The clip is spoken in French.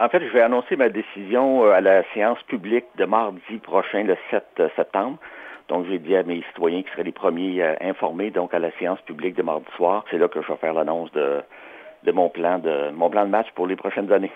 En fait, je vais annoncer ma décision euh, à la séance publique de mardi prochain, le 7 euh, septembre. Donc, j'ai dit à mes citoyens qui seraient les premiers euh, informés, donc à la séance publique de mardi soir, c'est là que je vais faire l'annonce de, de mon plan de mon plan de match pour les prochaines années.